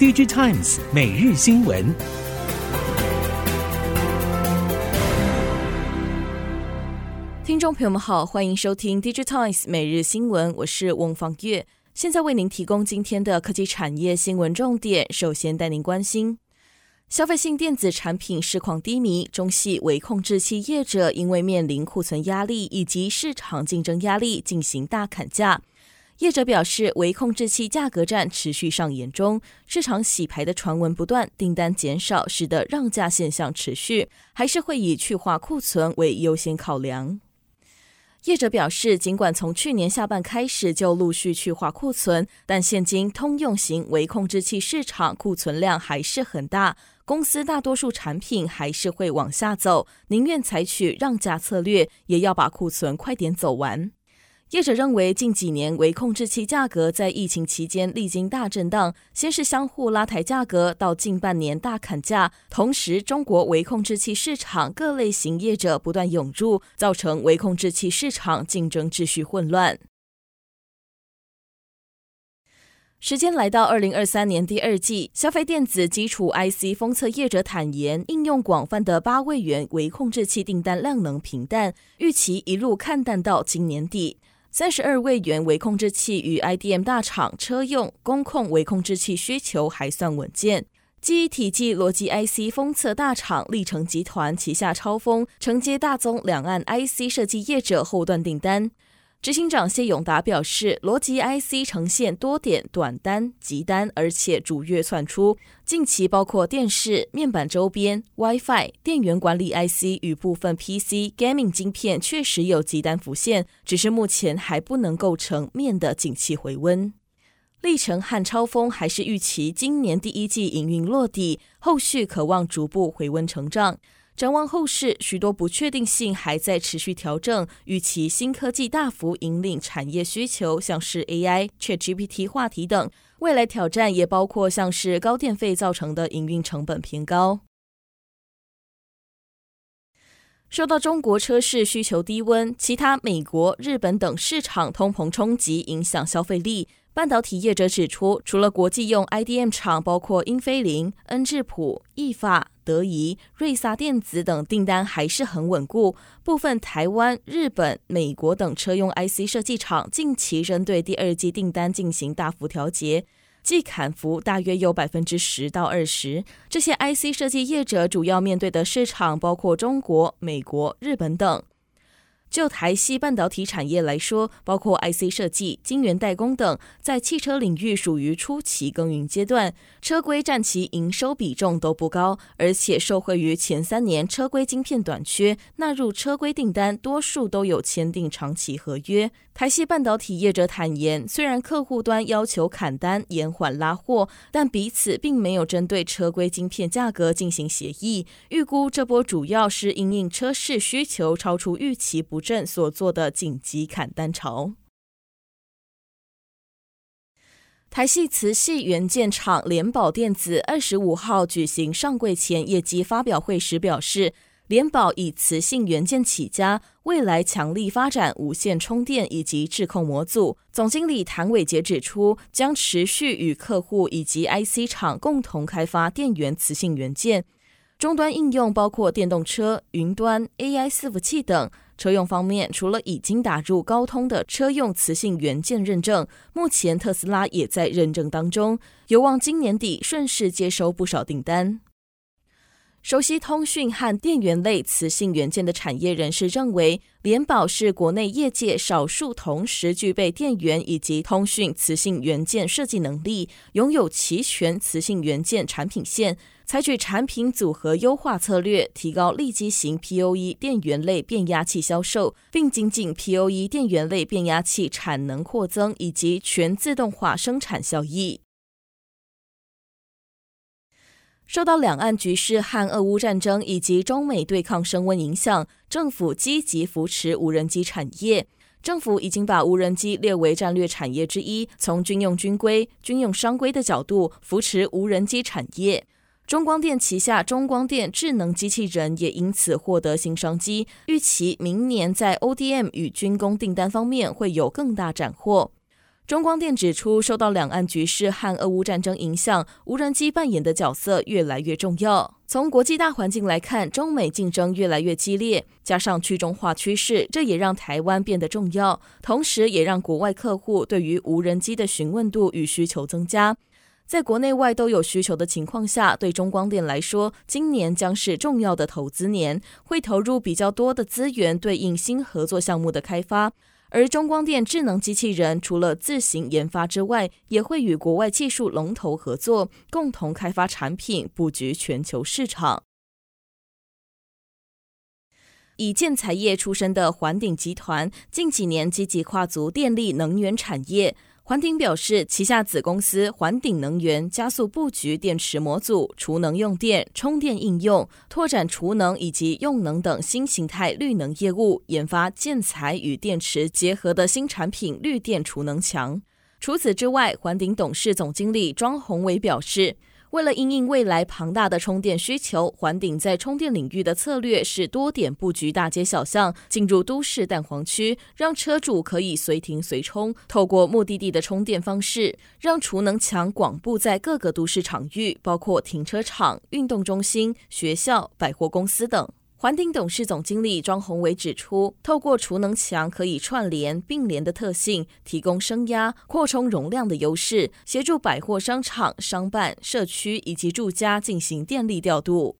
DigiTimes 每日新闻，听众朋友们好，欢迎收听 DigiTimes 每日新闻，我是翁方月，现在为您提供今天的科技产业新闻重点。首先带您关心，消费性电子产品市况低迷，中系微控制器业者因为面临库存压力以及市场竞争压力，进行大砍价。业者表示，微控制器价格战持续上演中，市场洗牌的传闻不断，订单减少，使得让价现象持续，还是会以去化库存为优先考量。业者表示，尽管从去年下半开始就陆续去化库存，但现今通用型微控制器市场库存量还是很大，公司大多数产品还是会往下走，宁愿采取让价策略，也要把库存快点走完。业者认为，近几年微控制器价格在疫情期间历经大震荡，先是相互拉抬价格，到近半年大砍价。同时，中国微控制器市场各类型业者不断涌入，造成微控制器市场竞争秩序混乱。时间来到二零二三年第二季，消费电子基础 IC 封测业者坦言，应用广泛的八位元微控制器订单量能平淡，预期一路看淡到今年底。三十二位元微控制器与 IDM 大厂车用、工控微控制器需求还算稳健。记忆体及逻辑 IC 封测大厂力成集团旗下超丰承接大宗两岸 IC 设计业者后段订单。执行长谢永达表示，逻辑 IC 呈现多点短单、急单，而且逐月窜出。近期包括电视、面板周边、WiFi、电源管理 IC 与部分 PC、Gaming 晶片确实有急单浮现，只是目前还不能构成面的景气回温。力成和超丰还是预期今年第一季营运落地，后续可望逐步回温成长。展望后市，许多不确定性还在持续调整。预期新科技大幅引领产业需求，像是 AI、ChatGPT 话题等。未来挑战也包括像是高电费造成的营运成本偏高。受到中国车市需求低温，其他美国、日本等市场通膨冲击，影响消费力。半导体业者指出，除了国际用 IDM 厂，包括英飞凌、恩智浦、意法、德仪、瑞萨电子等订单还是很稳固。部分台湾、日本、美国等车用 IC 设计厂近期针对第二季订单进行大幅调节，季砍幅大约有百分之十到二十。这些 IC 设计业者主要面对的市场包括中国、美国、日本等。就台系半导体产业来说，包括 IC 设计、晶圆代工等，在汽车领域属于初期耕耘阶段，车规占其营收比重都不高，而且受惠于前三年车规晶片短缺，纳入车规订单多数都有签订长期合约。台系半导体业者坦言，虽然客户端要求砍单、延缓拉货，但彼此并没有针对车规晶片价格进行协议。预估这波主要是因应车市需求超出预期不振所做的紧急砍单潮。台系磁系元件厂联宝电子二十五号举行上柜前业绩发表会时表示，联宝以磁性元件起家，未来强力发展无线充电以及智控模组。总经理谭伟杰指出，将持续与客户以及 IC 厂共同开发电源磁性元件。终端应用包括电动车、云端、AI 伺服器等。车用方面，除了已经打入高通的车用磁性元件认证，目前特斯拉也在认证当中，有望今年底顺势接收不少订单。熟悉通讯和电源类磁性元件的产业人士认为，联宝是国内业界少数同时具备电源以及通讯磁性元件设计能力，拥有齐全磁性元件产品线。采取产品组合优化策略，提高立基型 PoE 电源类变压器销售，并精进 PoE 电源类变压器产能扩增以及全自动化生产效益。受到两岸局势和俄乌战争以及中美对抗升温影响，政府积极扶持无人机产业。政府已经把无人机列为战略产业之一，从军用军规、军用商规的角度扶持无人机产业。中光电旗下中光电智能机器人也因此获得新商机，预期明年在 ODM 与军工订单方面会有更大斩获。中光电指出，受到两岸局势和俄乌战争影响，无人机扮演的角色越来越重要。从国际大环境来看，中美竞争越来越激烈，加上去中化趋势，这也让台湾变得重要，同时也让国外客户对于无人机的询问度与需求增加。在国内外都有需求的情况下，对中光电来说，今年将是重要的投资年，会投入比较多的资源对应新合作项目的开发。而中光电智能机器人除了自行研发之外，也会与国外技术龙头合作，共同开发产品，布局全球市场。以建材业出身的环鼎集团，近几年积极跨足电力能源产业。环鼎表示，旗下子公司环鼎能源加速布局电池模组、储能用电、充电应用，拓展储能以及用能等新形态绿能业务，研发建材与电池结合的新产品绿电储能墙。除此之外，环鼎董事总经理庄宏伟表示，为了应应未来庞大的充电需求，环顶在充电领域的策略是多点布局大街小巷，进入都市蛋黄区，让车主可以随停随充，透过目的地的充电方式，让储能墙广布在各个都市场域，包括停车场、运动中心、学校、百货公司等。环鼎董事总经理庄宏伟指出，透过储能墙可以串联并联的特性，提供升压、扩充容量的优势，协助百货商场、商办、社区以及住家进行电力调度。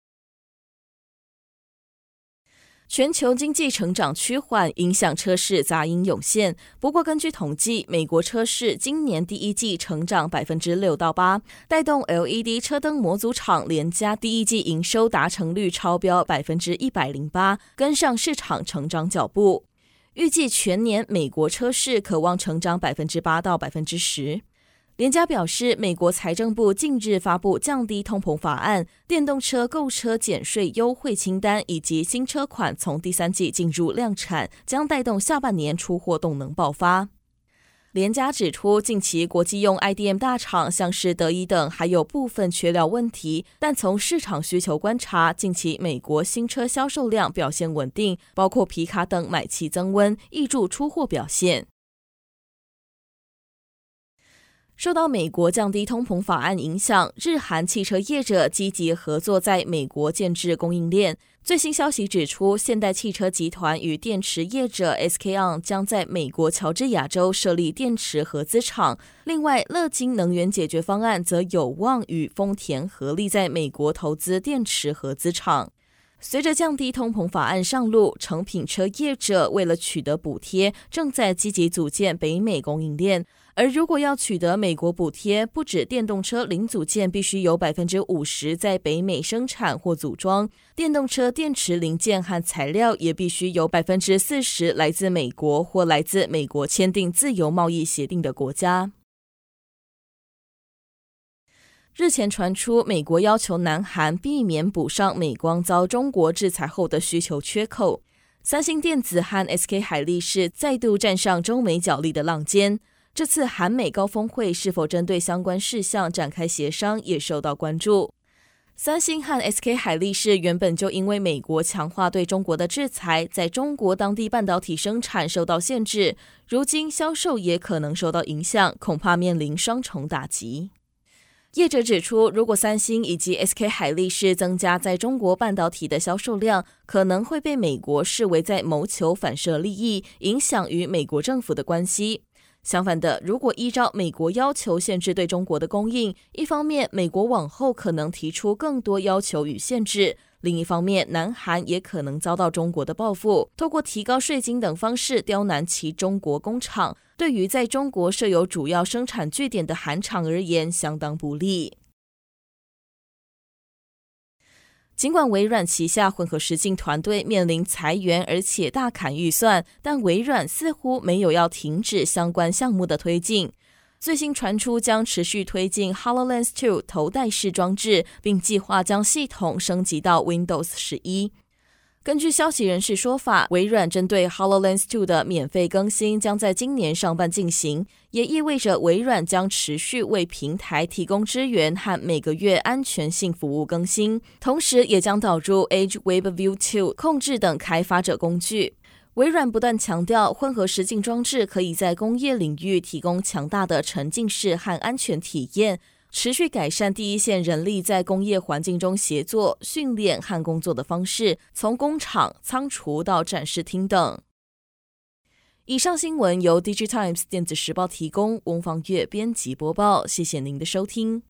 全球经济成长趋缓，影响车市杂音涌现。不过，根据统计，美国车市今年第一季成长百分之六到八，带动 LED 车灯模组厂连家第一季营收达成率超标百分之一百零八，跟上市场成长脚步。预计全年美国车市可望成长百分之八到百分之十。联家表示，美国财政部近日发布降低通膨法案，电动车购车减税优惠清单以及新车款从第三季进入量产，将带动下半年出货动能爆发。联家指出，近期国际用 IDM 大厂像是德仪等还有部分缺料问题，但从市场需求观察，近期美国新车销售量表现稳定，包括皮卡等买气增温，挹注出货表现。受到美国降低通膨法案影响，日韩汽车业者积极合作，在美国建置供应链。最新消息指出，现代汽车集团与电池业者 SK On 将在美国乔治亚州设立电池合资厂。另外，乐金能源解决方案则有望与丰田合力在美国投资电池合资厂。随着降低通膨法案上路，成品车业者为了取得补贴，正在积极组建北美供应链。而如果要取得美国补贴，不止电动车零组件必须有百分之五十在北美生产或组装，电动车电池零件和材料也必须有百分之四十来自美国或来自美国签订自由贸易协定的国家。日前传出，美国要求南韩避免补上美光遭中国制裁后的需求缺口，三星电子和 SK 海力士再度站上中美角力的浪尖。这次韩美高峰会是否针对相关事项展开协商，也受到关注。三星和 SK 海力士原本就因为美国强化对中国的制裁，在中国当地半导体生产受到限制，如今销售也可能受到影响，恐怕面临双重打击。业者指出，如果三星以及 SK 海力士增加在中国半导体的销售量，可能会被美国视为在谋求反射利益，影响与美国政府的关系。相反的，如果依照美国要求限制对中国的供应，一方面美国往后可能提出更多要求与限制；另一方面，南韩也可能遭到中国的报复，透过提高税金等方式刁难其中国工厂。对于在中国设有主要生产据点的韩厂而言，相当不利。尽管微软旗下混合实境团队面临裁员，而且大砍预算，但微软似乎没有要停止相关项目的推进。最新传出将持续推进 HoloLens 2头戴式装置，并计划将系统升级到 Windows 十一。根据消息人士说法，微软针对 HoloLens 2的免费更新将在今年上半进行，也意味着微软将持续为平台提供支援和每个月安全性服务更新，同时也将导入 Edge Web View 2控制等开发者工具。微软不断强调，混合实境装置可以在工业领域提供强大的沉浸式和安全体验，持续改善第一线人力在工业环境中协作、训练和工作的方式，从工厂、仓储到展示厅等。以上新闻由《DigiTimes 电子时报》提供，翁方月编辑播报。谢谢您的收听。